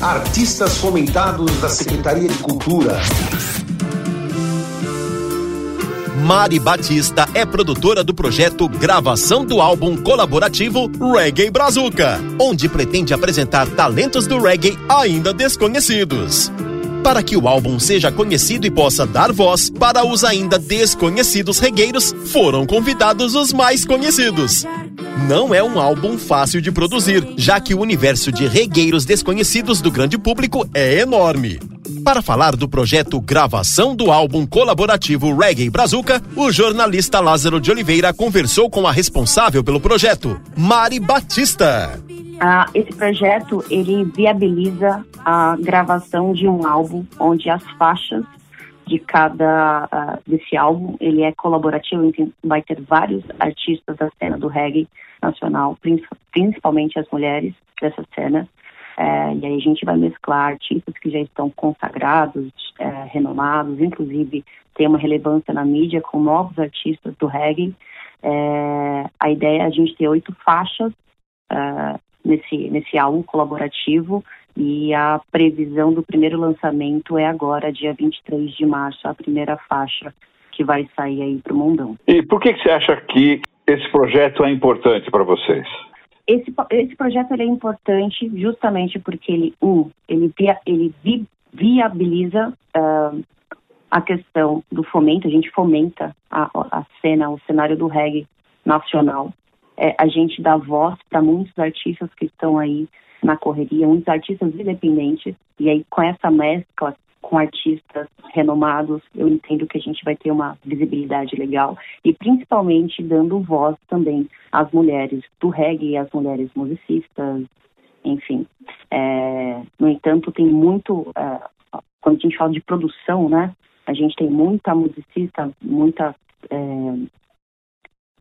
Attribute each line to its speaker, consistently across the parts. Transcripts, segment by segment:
Speaker 1: Artistas fomentados da Secretaria de Cultura.
Speaker 2: Mari Batista é produtora do projeto Gravação do Álbum Colaborativo Reggae Brazuca, onde pretende apresentar talentos do reggae ainda desconhecidos. Para que o álbum seja conhecido e possa dar voz para os ainda desconhecidos regueiros, foram convidados os mais conhecidos. Não é um álbum fácil de produzir, já que o universo de regueiros desconhecidos do grande público é enorme. Para falar do projeto Gravação do Álbum Colaborativo Reggae Brazuca, o jornalista Lázaro de Oliveira conversou com a responsável pelo projeto, Mari Batista.
Speaker 3: Ah, esse projeto ele viabiliza a gravação de um álbum onde as faixas de cada uh, desse álbum ele é colaborativo, então vai ter vários artistas da cena do reggae nacional, principalmente as mulheres dessa cena. É, e aí a gente vai mesclar artistas que já estão consagrados, é, renomados, inclusive tem uma relevância na mídia com novos artistas do reggae. É, a ideia é a gente ter oito faixas é, nesse, nesse álbum colaborativo e a previsão do primeiro lançamento é agora, dia 23 de março, a primeira faixa que vai sair aí para o mundão.
Speaker 4: E por que, que você acha que esse projeto é importante para vocês?
Speaker 3: Esse, esse projeto é importante justamente porque ele, um, ele, via, ele vi, viabiliza uh, a questão do fomento, a gente fomenta a, a cena, o cenário do reggae nacional. É, a gente dá voz para muitos artistas que estão aí na correria, muitos artistas independentes, e aí com essa mescla com artistas renomados, eu entendo que a gente vai ter uma visibilidade legal e principalmente dando voz também às mulheres do reggae, às mulheres musicistas, enfim. É, no entanto, tem muito, é, quando a gente fala de produção, né, a gente tem muita musicista, muita é,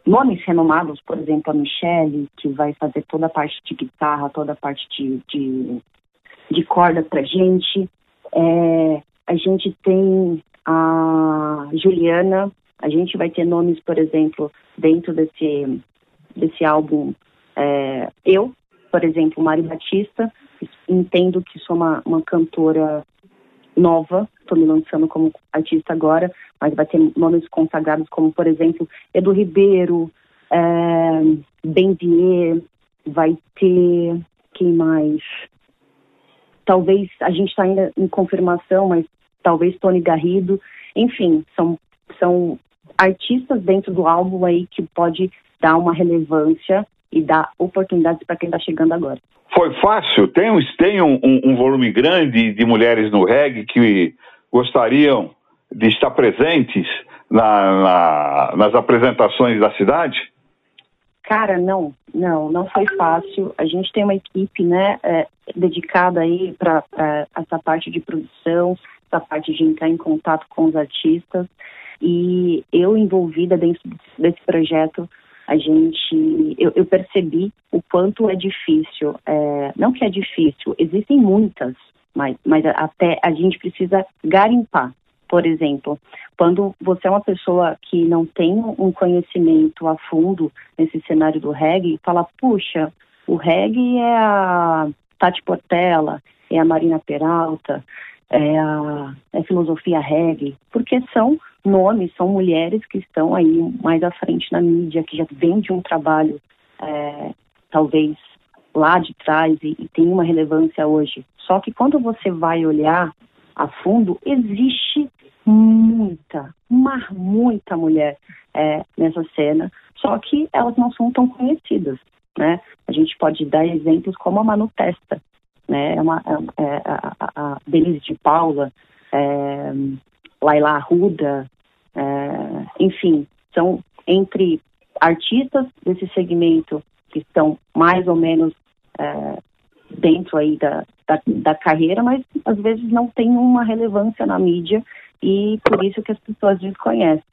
Speaker 3: nomes renomados, por exemplo, a Michelle, que vai fazer toda a parte de guitarra, toda a parte de, de, de corda pra gente. É, a gente tem a Juliana, a gente vai ter nomes, por exemplo, dentro desse, desse álbum. É, eu, por exemplo, Mari Batista, entendo que sou uma, uma cantora nova, estou me lançando como artista agora, mas vai ter nomes consagrados como, por exemplo, Edu Ribeiro, é, Benzier, vai ter quem mais? talvez a gente está ainda em confirmação, mas talvez Tony Garrido, enfim, são, são artistas dentro do álbum aí que pode dar uma relevância e dar oportunidades para quem está chegando agora.
Speaker 4: Foi fácil? Tem, um, tem um, um, volume grande de mulheres no reggae que gostariam de estar presentes na, na, nas apresentações da cidade?
Speaker 3: Cara, não, não, não foi fácil. A gente tem uma equipe, né, é, dedicada aí para essa parte de produção, essa parte de entrar em contato com os artistas. E eu envolvida dentro desse projeto, a gente, eu, eu percebi o quanto é difícil. É, não que é difícil, existem muitas, mas, mas até a gente precisa garimpar. Por exemplo, quando você é uma pessoa que não tem um conhecimento a fundo nesse cenário do reggae, fala, puxa, o reggae é a Tati Portela, é a Marina Peralta, é a, é a filosofia reggae, porque são nomes, são mulheres que estão aí mais à frente na mídia, que já vem de um trabalho, é, talvez lá de trás e, e tem uma relevância hoje. Só que quando você vai olhar a fundo, existe muita, mas muita mulher é, nessa cena, só que elas não são tão conhecidas, né? A gente pode dar exemplos como a Manu Testa, né? É uma, é, é a, a, Denise de Paula, é, Laila Arruda, é, enfim, são entre artistas desse segmento que estão mais ou menos é, dentro aí da, da, da, carreira, mas às vezes não tem uma relevância na mídia e por isso que as pessoas desconhecem.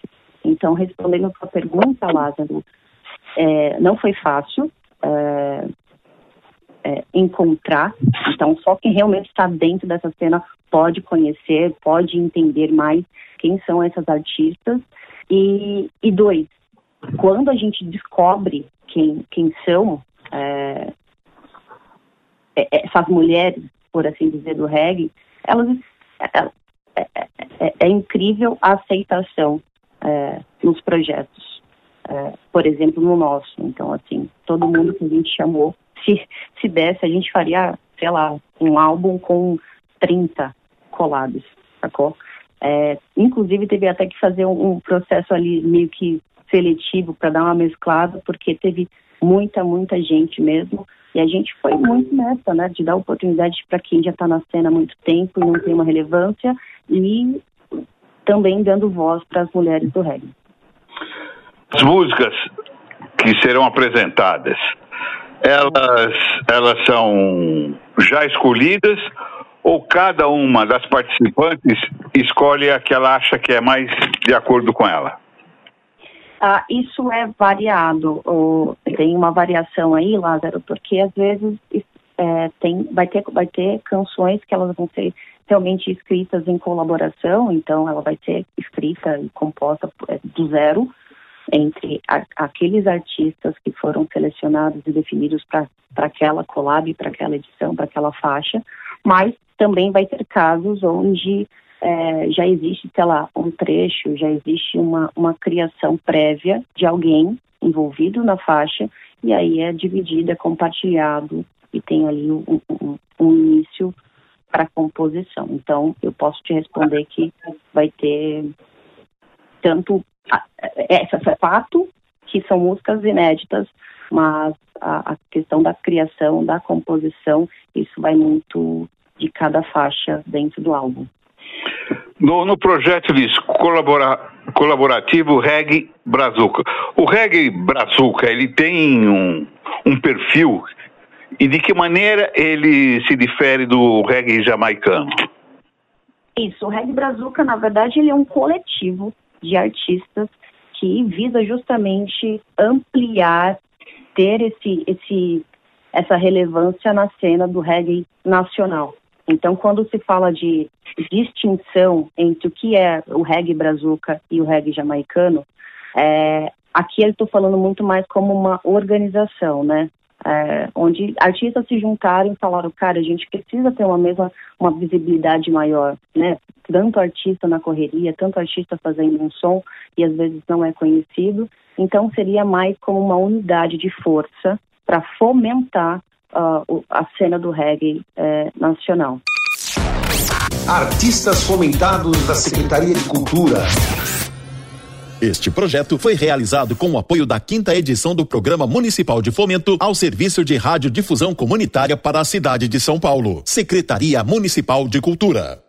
Speaker 3: Então, respondendo a sua pergunta, Lázaro, é, não foi fácil é, é, encontrar, então só quem realmente está dentro dessa cena pode conhecer, pode entender mais quem são essas artistas. E, e dois, quando a gente descobre quem, quem são, é, é, essas mulheres por assim dizer, do reggae, elas é, é, é, incrível a aceitação é, nos projetos. É, por exemplo, no nosso. Então, assim, todo mundo que a gente chamou, se, se desse, a gente faria, sei lá, um álbum com 30 colados, sacou? É, inclusive, teve até que fazer um, um processo ali meio que seletivo para dar uma mesclada, porque teve muita, muita gente mesmo. E a gente foi muito nessa, né, de dar oportunidade para quem já está na cena há muito tempo e não tem uma relevância, e também dando voz para as mulheres do reggae.
Speaker 4: As músicas que serão apresentadas, elas, elas são já escolhidas ou cada uma das participantes escolhe a que ela acha que é mais de acordo com ela?
Speaker 3: Ah, isso é variado, ou tem uma variação aí, Lázaro, porque às vezes é, tem, vai, ter, vai ter canções que elas vão ser realmente escritas em colaboração, então ela vai ser escrita e composta é, do zero entre a, aqueles artistas que foram selecionados e definidos para aquela collab, para aquela edição, para aquela faixa, mas também vai ter casos onde é, já existe, sei lá, um trecho, já existe uma, uma criação prévia de alguém envolvido na faixa, e aí é dividido, é compartilhado e tem ali um, um, um início para composição. Então, eu posso te responder que vai ter tanto essa é fato que são músicas inéditas, mas a, a, questão da criação, da composição, isso vai muito de cada faixa dentro do álbum.
Speaker 4: No, no projeto diz colabora, colaborativo Reggae Brazuca. O Reggae Brazuca, ele tem um, um perfil e de que maneira ele se difere do reggae jamaicano?
Speaker 3: Isso, o reggae brazuca, na verdade, ele é um coletivo de artistas que visa justamente ampliar, ter esse, esse, essa relevância na cena do reggae nacional. Então, quando se fala de distinção entre o que é o reggae brazuca e o reggae jamaicano, é, aqui eu estou falando muito mais como uma organização, né? É, onde artistas se juntaram e falaram, cara, a gente precisa ter uma mesma, uma visibilidade maior, né? Tanto artista na correria, tanto artista fazendo um som e às vezes não é conhecido. Então seria mais como uma unidade de força para fomentar uh, a cena do reggae uh, nacional.
Speaker 1: Artistas fomentados da Secretaria de Cultura.
Speaker 2: Este projeto foi realizado com o apoio da quinta edição do Programa Municipal de Fomento ao Serviço de Rádio Difusão Comunitária para a cidade de São Paulo. Secretaria Municipal de Cultura.